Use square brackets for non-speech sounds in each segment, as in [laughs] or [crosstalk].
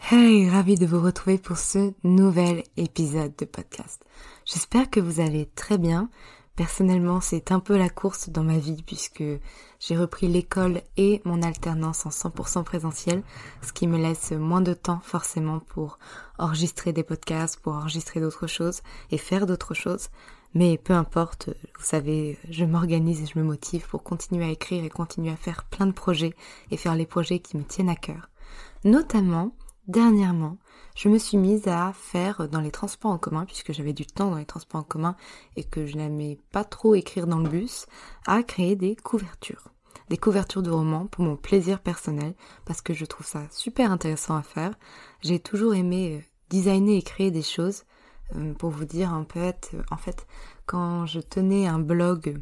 Hey, ravi de vous retrouver pour ce nouvel épisode de podcast. J'espère que vous allez très bien. Personnellement, c'est un peu la course dans ma vie puisque j'ai repris l'école et mon alternance en 100% présentiel, ce qui me laisse moins de temps forcément pour enregistrer des podcasts, pour enregistrer d'autres choses et faire d'autres choses. Mais peu importe, vous savez, je m'organise et je me motive pour continuer à écrire et continuer à faire plein de projets et faire les projets qui me tiennent à cœur. Notamment dernièrement, je me suis mise à faire dans les transports en commun, puisque j'avais du temps dans les transports en commun et que je n'aimais pas trop écrire dans le bus, à créer des couvertures. Des couvertures de romans pour mon plaisir personnel, parce que je trouve ça super intéressant à faire. J'ai toujours aimé euh, designer et créer des choses. Euh, pour vous dire un peu, en fait, quand je tenais un blog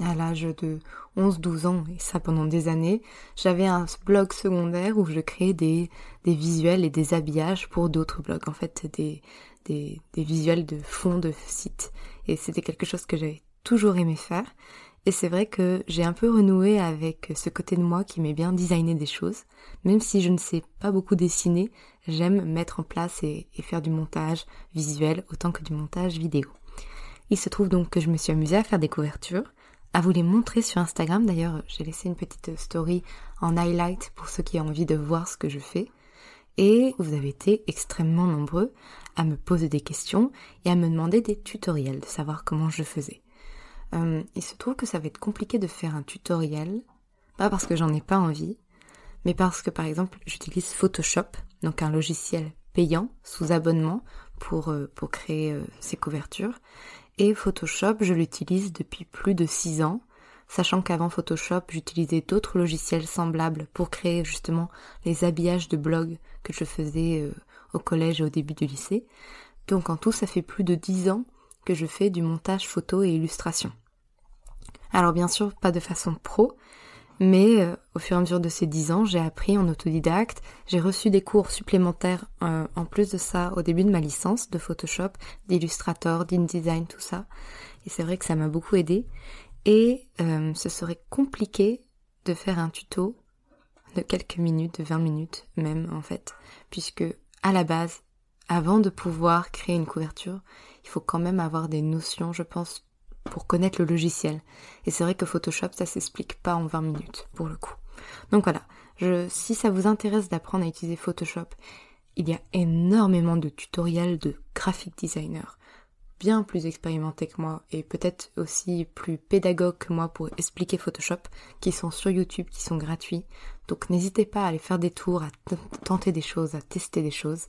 à l'âge de 11-12 ans, et ça pendant des années, j'avais un blog secondaire où je créais des, des visuels et des habillages pour d'autres blogs, en fait des, des, des visuels de fond de site. Et c'était quelque chose que j'avais toujours aimé faire. Et c'est vrai que j'ai un peu renoué avec ce côté de moi qui m'est bien designer des choses. Même si je ne sais pas beaucoup dessiner, j'aime mettre en place et, et faire du montage visuel autant que du montage vidéo. Il se trouve donc que je me suis amusée à faire des couvertures à vous les montrer sur Instagram. D'ailleurs, j'ai laissé une petite story en highlight pour ceux qui ont envie de voir ce que je fais. Et vous avez été extrêmement nombreux à me poser des questions et à me demander des tutoriels, de savoir comment je faisais. Euh, il se trouve que ça va être compliqué de faire un tutoriel, pas parce que j'en ai pas envie, mais parce que par exemple j'utilise Photoshop, donc un logiciel payant sous abonnement pour, euh, créer euh, ces couvertures. Et Photoshop, je l'utilise depuis plus de 6 ans, sachant qu'avant Photoshop, j'utilisais d'autres logiciels semblables pour créer justement les habillages de blog que je faisais euh, au collège et au début du lycée. Donc en tout, ça fait plus de 10 ans que je fais du montage photo et illustration. Alors bien sûr, pas de façon pro, mais euh, au fur et à mesure de ces dix ans, j'ai appris en autodidacte, j'ai reçu des cours supplémentaires euh, en plus de ça au début de ma licence de Photoshop, d'Illustrator, d'InDesign, tout ça. Et c'est vrai que ça m'a beaucoup aidé. Et euh, ce serait compliqué de faire un tuto de quelques minutes, de 20 minutes même en fait, puisque à la base, avant de pouvoir créer une couverture, il faut quand même avoir des notions, je pense, pour connaître le logiciel. Et c'est vrai que Photoshop, ça s'explique pas en 20 minutes, pour le coup. Donc voilà, si ça vous intéresse d'apprendre à utiliser Photoshop, il y a énormément de tutoriels, de graphic designers bien plus expérimentés que moi et peut-être aussi plus pédagogues que moi pour expliquer Photoshop, qui sont sur YouTube, qui sont gratuits. Donc n'hésitez pas à aller faire des tours, à tenter des choses, à tester des choses.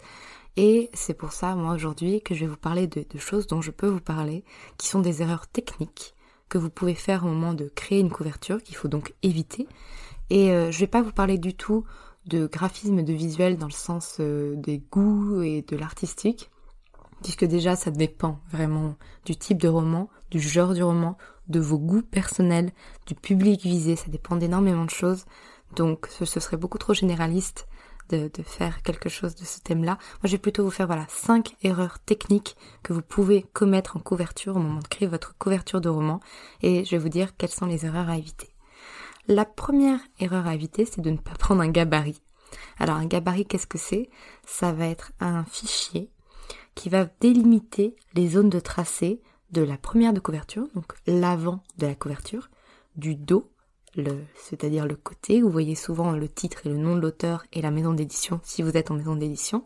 Et c'est pour ça, moi, aujourd'hui, que je vais vous parler de, choses dont je peux vous parler, qui sont des erreurs techniques que vous pouvez faire au moment de créer une couverture, qu'il faut donc éviter. Et euh, je vais pas vous parler du tout de graphisme, de visuel dans le sens euh, des goûts et de l'artistique, puisque déjà ça dépend vraiment du type de roman, du genre du roman, de vos goûts personnels, du public visé, ça dépend d'énormément de choses. Donc ce, serait beaucoup trop généraliste de, faire quelque chose de ce thème-là. Moi je vais plutôt vous faire voilà cinq erreurs techniques que vous pouvez commettre en couverture au moment de créer votre couverture de roman et je vais vous dire quelles sont les erreurs à éviter. La première erreur à éviter, c'est de ne pas prendre un gabarit. Alors un gabarit, qu'est-ce que c'est? Ça va être un fichier qui va délimiter les zones de tracé de la première de couverture, donc l'avant de la couverture, du dos, c'est-à-dire le côté, vous voyez souvent le titre et le nom de l'auteur et la maison d'édition si vous êtes en maison d'édition,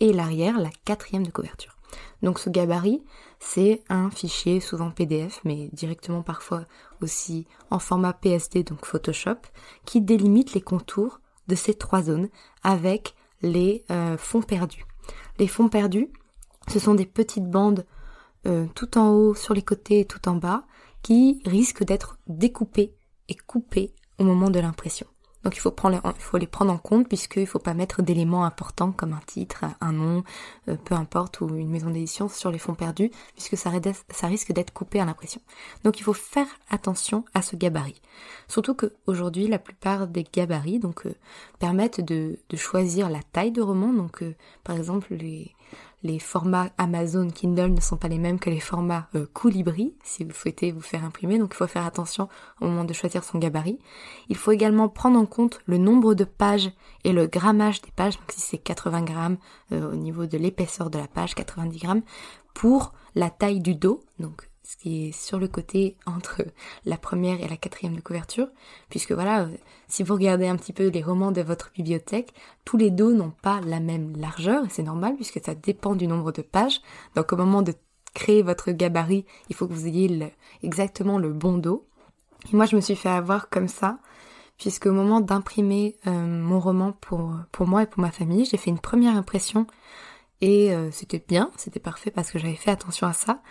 et l'arrière, la quatrième de couverture. Donc ce gabarit, c'est un fichier souvent PDF, mais directement parfois aussi en format PSD, donc Photoshop, qui délimite les contours de ces trois zones avec les euh, fonds perdus. Les fonds perdus, ce sont des petites bandes euh, tout en haut, sur les côtés et tout en bas, qui risquent d'être découpées et coupées au moment de l'impression. Donc il faut, les prendre en compte puisqu'il ne faut pas mettre d'éléments importants comme un titre, un nom, euh, peu importe, ou une maison d'édition sur les fonds perdus, puisque ça, risque d'être coupé à l'impression. Donc il faut faire attention à ce gabarit. Surtout qu'aujourd'hui, la plupart des gabarits euh, permettent de, de, choisir la taille de roman. Donc euh, par exemple, les, les formats Amazon Kindle ne sont pas les mêmes que les formats euh, Colibri si vous souhaitez vous faire imprimer, donc il faut faire attention au moment de choisir son gabarit. Il faut également prendre en compte le nombre de pages et le grammage des pages, donc si c'est 80 grammes euh, au niveau de l'épaisseur de la page, 90 grammes, pour la taille du dos, donc ce qui est sur le côté entre la première et la quatrième de couverture, puisque voilà, si vous regardez un petit peu les romans de votre bibliothèque, tous les dos n'ont pas la même largeur, et c'est normal puisque ça dépend du nombre de pages. Donc au moment de créer votre gabarit, il faut que vous ayez exactement le bon dos. Et moi je me suis fait avoir comme ça, puisque au moment d'imprimer euh, mon roman pour moi et pour ma famille, j'ai fait une première impression et euh, c'était bien, c'était parfait parce que j'avais fait attention à ça.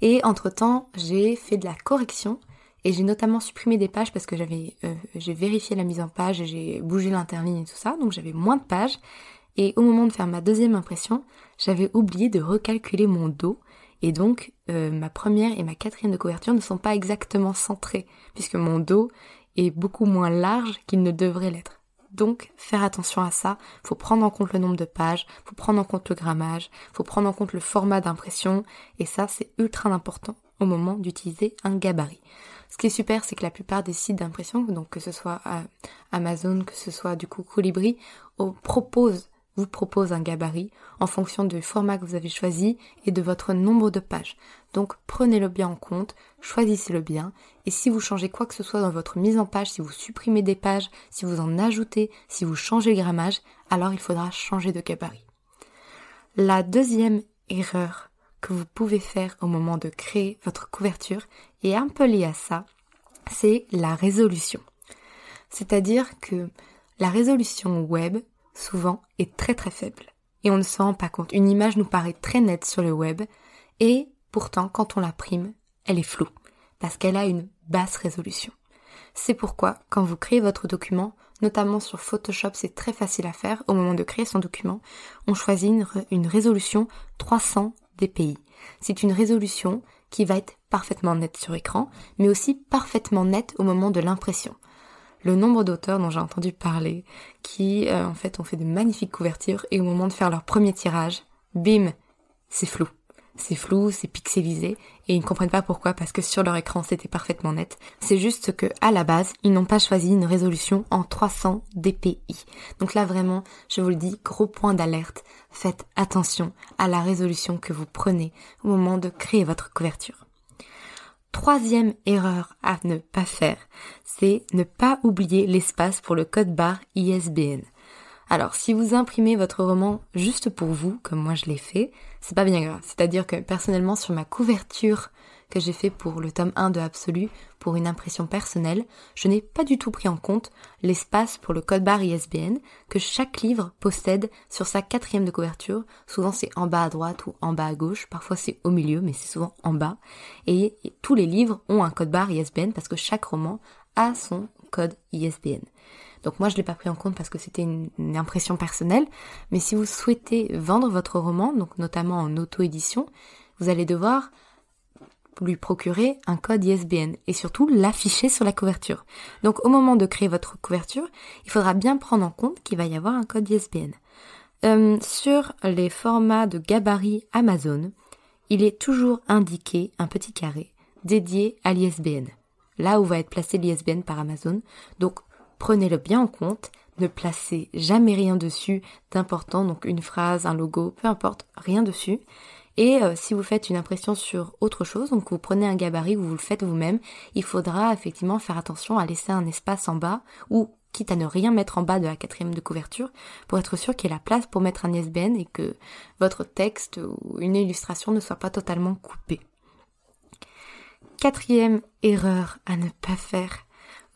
Et entre-temps, j'ai fait de la correction et j'ai notamment supprimé des pages parce que j'avais euh, j'ai vérifié la mise en page et j'ai bougé l'interligne et tout ça, donc j'avais moins de pages. Et au moment de faire ma deuxième impression, j'avais oublié de recalculer mon dos et donc euh, ma première et ma quatrième de couverture ne sont pas exactement centrées puisque mon dos est beaucoup moins large qu'il ne devrait l'être. Donc, faire attention à ça. Faut prendre en compte le nombre de pages, faut prendre en compte le grammage, faut prendre en compte le format d'impression, et ça, c'est ultra important au moment d'utiliser un gabarit. Ce qui est super, c'est que la plupart des sites d'impression, donc que ce soit euh, Amazon, que ce soit du coup Colibri, proposent vous propose un gabarit en fonction du format que vous avez choisi et de votre nombre de pages. Donc prenez-le bien en compte, choisissez-le bien, et si vous changez quoi que ce soit dans votre mise en page, si vous supprimez des pages, si vous en ajoutez, si vous changez le grammage, alors il faudra changer de gabarit. La deuxième erreur que vous pouvez faire au moment de créer votre couverture est un peu liée à ça, c'est la résolution. C'est-à-dire que la résolution web souvent, est très très faible. Et on ne s'en rend pas compte. Une image nous paraît très nette sur le web, et pourtant, quand on la prime, elle est floue, parce qu'elle a une basse résolution. C'est pourquoi, quand vous créez votre document, notamment sur Photoshop, c'est très facile à faire, au moment de créer son document, on choisit une, une résolution 300 dpi. C'est une résolution qui va être parfaitement nette sur écran, mais aussi parfaitement nette au moment de l'impression le nombre d'auteurs dont j'ai entendu parler qui euh, en fait ont fait de magnifiques couvertures et au moment de faire leur premier tirage, bim, c'est flou. C'est flou, c'est pixelisé et ils ne comprennent pas pourquoi parce que sur leur écran c'était parfaitement net. C'est juste que à la base, ils n'ont pas choisi une résolution en 300 dpi. Donc là vraiment, je vous le dis, gros point d'alerte. Faites attention à la résolution que vous prenez au moment de créer votre couverture. Troisième erreur à ne pas faire, c'est ne pas oublier l'espace pour le code barre ISBN. Alors, si vous imprimez votre roman juste pour vous, comme moi je l'ai fait, c'est pas bien grave. C'est-à-dire que personnellement, sur ma couverture que j'ai fait pour le tome 1 de Absolu, pour une impression personnelle, je n'ai pas du tout pris en compte l'espace pour le code barre ISBN que chaque livre possède sur sa quatrième de couverture. Souvent c'est en bas à droite ou en bas à gauche, parfois c'est au milieu, mais c'est souvent en bas. Et tous les livres ont un code barre ISBN parce que chaque roman a son code ISBN. Donc moi je l'ai pas pris en compte parce que c'était une, une, impression personnelle, mais si vous souhaitez vendre votre roman, donc notamment en auto-édition, vous allez devoir lui procurer un code ISBN et surtout l'afficher sur la couverture. Donc au moment de créer votre couverture, il faudra bien prendre en compte qu'il va y avoir un code ISBN. Euh, sur les formats de gabarit Amazon, il est toujours indiqué un petit carré dédié à l'ISBN, là où va être placé l'ISBN par Amazon. Donc prenez-le bien en compte, ne placez jamais rien dessus d'important, donc une phrase, un logo, peu importe, rien dessus. Et euh, si vous faites une impression sur autre chose, donc vous prenez un gabarit ou vous le faites vous-même, il faudra effectivement faire attention à laisser un espace en bas ou quitte à ne rien mettre en bas de la quatrième de couverture pour être sûr qu'il y ait la place pour mettre un ISBN et que votre texte ou une illustration ne soit pas totalement coupée. Quatrième erreur à ne pas faire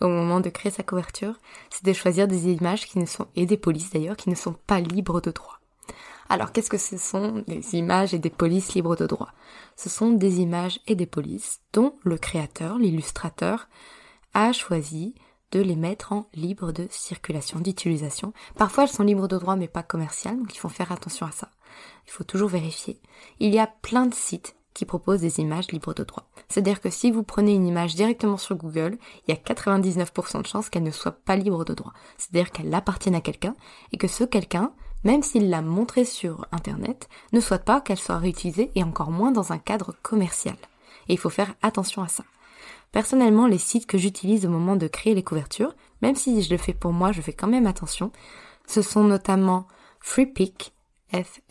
au moment de créer sa couverture, c'est de choisir des images qui ne sont, et des polices d'ailleurs, qui ne sont pas libres de droit. Alors qu'est-ce que ce sont des images et des polices libres de droit? Ce sont des images et des polices dont le créateur, l'illustrateur, a choisi de les mettre en libre de circulation, d'utilisation. Parfois elles sont libres de droit mais pas commerciales, donc il faut faire attention à ça. Il faut toujours vérifier. Il y a plein de sites qui proposent des images libres de droit. C'est-à-dire que si vous prenez une image directement sur Google, il y a 99% de chances qu'elle ne soit pas libre de droit. C'est-à-dire qu'elle appartienne à quelqu'un et que ce quelqu'un même s'il l'a montré sur Internet, ne souhaite pas qu'elle soit réutilisée et encore moins dans un cadre commercial. Et il faut faire attention à ça. Personnellement, les sites que j'utilise au moment de créer les couvertures, même si je le fais pour moi, je fais quand même attention, ce sont notamment FreePic, F-R-E-E-P-I-K,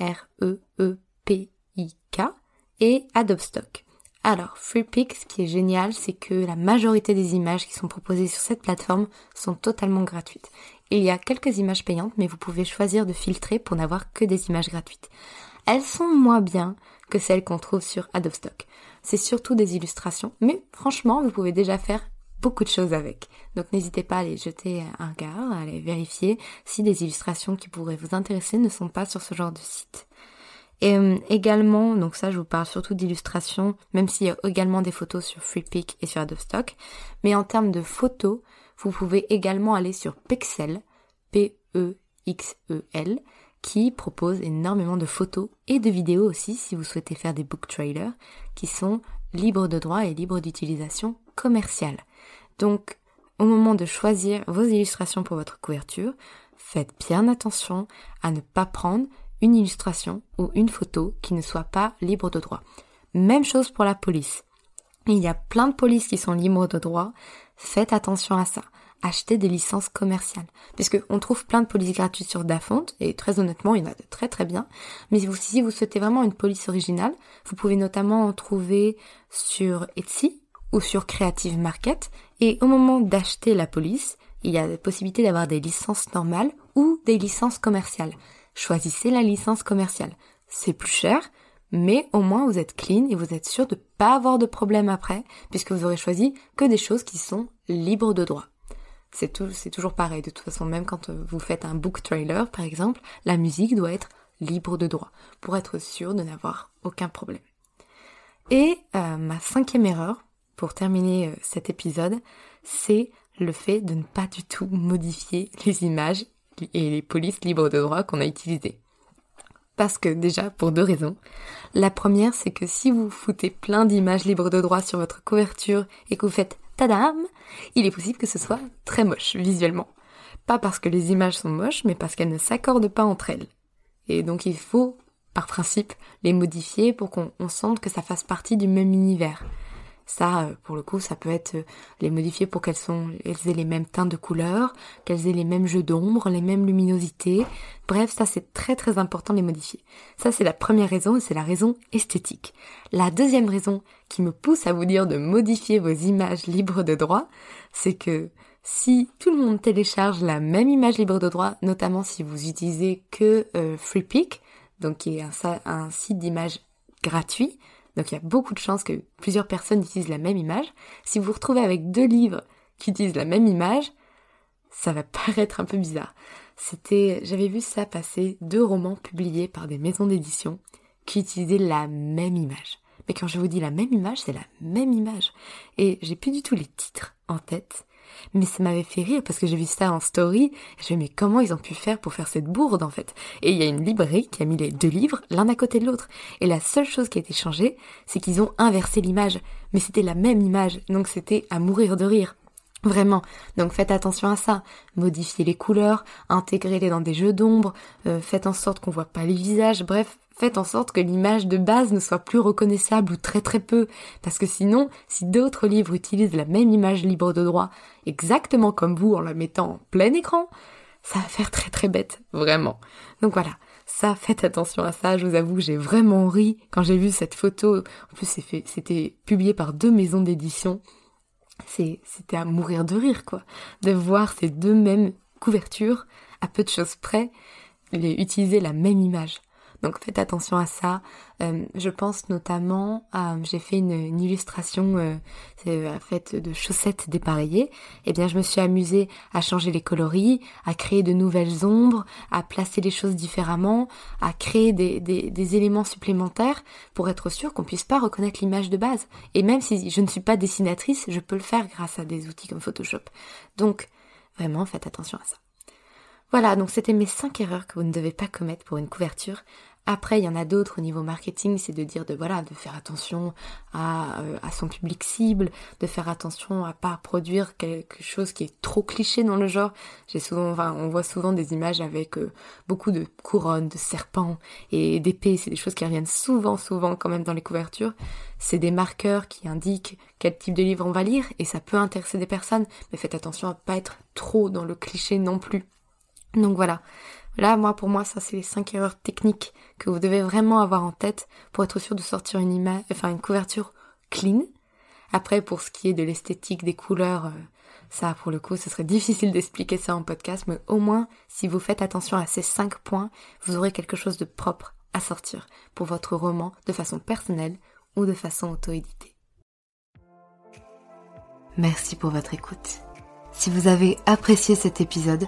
et Adobe Stock. Alors, FreePic, ce qui est génial, c'est que la majorité des images qui sont proposées sur cette plateforme sont totalement gratuites. Il y a quelques images payantes, mais vous pouvez choisir de filtrer pour n'avoir que des images gratuites. Elles sont moins bien que celles qu'on trouve sur Adobe Stock. C'est surtout des illustrations, mais franchement, vous pouvez déjà faire beaucoup de choses avec. Donc n'hésitez pas à aller jeter un regard, à aller vérifier si des illustrations qui pourraient vous intéresser ne sont pas sur ce genre de site. Et euh, également, donc ça je vous parle surtout d'illustrations, même s'il y a également des photos sur FreePic et sur Adobe Stock, mais en termes de photos, vous pouvez également aller sur Pexel, P-E-X-E-L, qui propose énormément de photos et de vidéos aussi si vous souhaitez faire des book trailers qui sont libres de droit et libres d'utilisation commerciale. Donc, au moment de choisir vos illustrations pour votre couverture, faites bien attention à ne pas prendre une illustration ou une photo qui ne soit pas libre de droit. Même chose pour la police. Il y a plein de polices qui sont libres de droit. Faites attention à ça. Achetez des licences commerciales. Puisque on trouve plein de polices gratuites sur Dafont, et très honnêtement, il y en a de très très bien. Mais si vous souhaitez vraiment une police originale, vous pouvez notamment en trouver sur Etsy ou sur Creative Market. Et au moment d'acheter la police, il y a la possibilité d'avoir des licences normales ou des licences commerciales. Choisissez la licence commerciale. C'est plus cher, mais au moins vous êtes clean et vous êtes sûr de pas avoir de problème après, puisque vous aurez choisi que des choses qui sont libres de droit. C'est tout, c'est toujours pareil. De toute façon, même quand euh, vous faites un book trailer, par exemple, la musique doit être libre de droit pour être sûr de n'avoir aucun problème. Et euh, ma cinquième erreur, pour terminer euh, cet épisode, c'est le fait de ne pas du tout modifier les images et les polices libres de droit qu'on a utilisées. Parce que déjà, pour deux raisons. La première, c'est que si vous foutez plein d'images libres de droit sur votre couverture et que vous faites tadam, il est possible que ce soit très moche visuellement. Pas parce que les images sont moches, mais parce qu'elles ne s'accordent pas entre elles. Et donc il faut, par principe, les modifier pour qu'on sente que ça fasse partie du même univers. Ça, euh, pour le coup, ça peut être euh, les modifier pour qu'elles sont, aient les mêmes teintes de couleurs, qu'elles aient les mêmes jeux d'ombre, les mêmes luminosités. Bref, ça c'est très très important de les modifier. Ça c'est la première raison et c'est la raison esthétique. La deuxième raison qui me pousse à vous dire de modifier vos images libres de droit, c'est que si tout le monde télécharge la même image libre de droit, notamment si vous utilisez que euh, FreePic, donc qui est un, un site d'image gratuit. Donc il y a beaucoup de chances que plusieurs personnes utilisent la même image. Si vous vous retrouvez avec deux livres qui utilisent la même image, ça va [laughs] paraître un peu bizarre. C'était, j'avais vu ça passer, deux romans publiés par des maisons d'édition qui utilisaient la même image. Mais quand je vous dis la même image, c'est la même image. Et j'ai plus du tout les titres en tête. Mais ça m'avait fait rire parce que j'ai vu ça en story. Je me mais comment ils ont pu faire pour faire cette bourde en fait? Et il y a une librairie qui a mis les deux livres l'un à côté de l'autre. Et la seule chose qui a été changée, c'est qu'ils ont inversé l'image. Mais c'était la même image, donc c'était à mourir de rire. Vraiment. Donc faites attention à ça. Modifiez les couleurs, intégrez-les dans des jeux d'ombre, euh, faites en sorte qu'on voit pas les visages, bref, faites en sorte que l'image de base ne soit plus reconnaissable ou très très peu. Parce que sinon, si d'autres livres utilisent la même image libre de droit, exactement comme vous en la mettant en plein écran, ça va faire très très bête, vraiment. Donc voilà. Ça, faites attention à ça. Je vous avoue, j'ai vraiment ri quand j'ai vu cette photo. En plus, c'était publié par deux maisons d'édition c'était à mourir de rire, quoi. De voir ces deux mêmes couvertures, à peu de choses près, les, utiliser la même image. Donc faites attention à ça. Euh, je pense notamment à, j'ai fait une, illustration euh, euh, faite de chaussettes dépareillées. Eh bien, je me suis amusée à changer les coloris, à créer de nouvelles ombres, à placer les choses différemment, à créer des, éléments supplémentaires pour être sûr qu'on puisse pas reconnaître l'image de base. Et même si je ne suis pas dessinatrice, je peux le faire grâce à des outils comme Photoshop. Donc, vraiment, faites attention à ça. Voilà, donc c'était mes 5 erreurs que vous ne devez pas commettre pour une couverture. Après, il y en a d'autres au niveau marketing, c'est de dire de voilà, de faire attention à, euh, à, son public cible, de faire attention à pas produire quelque chose qui est trop cliché dans le genre. On voit souvent des images avec euh, beaucoup de couronnes, de serpents et d'épées. C'est des choses qui reviennent souvent, souvent quand même dans les couvertures. C'est des marqueurs qui indiquent quel type de livre on va lire et ça peut intéresser des personnes, mais faites attention à pas être trop dans le cliché non plus. Donc voilà. Là, moi, pour moi, ça, c'est les cinq erreurs techniques que vous devez vraiment avoir en tête pour être sûr de sortir une image, enfin, une couverture clean. Après, pour ce qui est de l'esthétique, des couleurs, euh, ça, pour le coup, ce serait [laughs] difficile d'expliquer ça en podcast, mais au moins, si vous faites attention à ces cinq points, vous aurez quelque chose de propre à sortir pour votre roman de façon personnelle ou de façon auto-éditée. Merci pour votre écoute. Si vous avez apprécié cet épisode,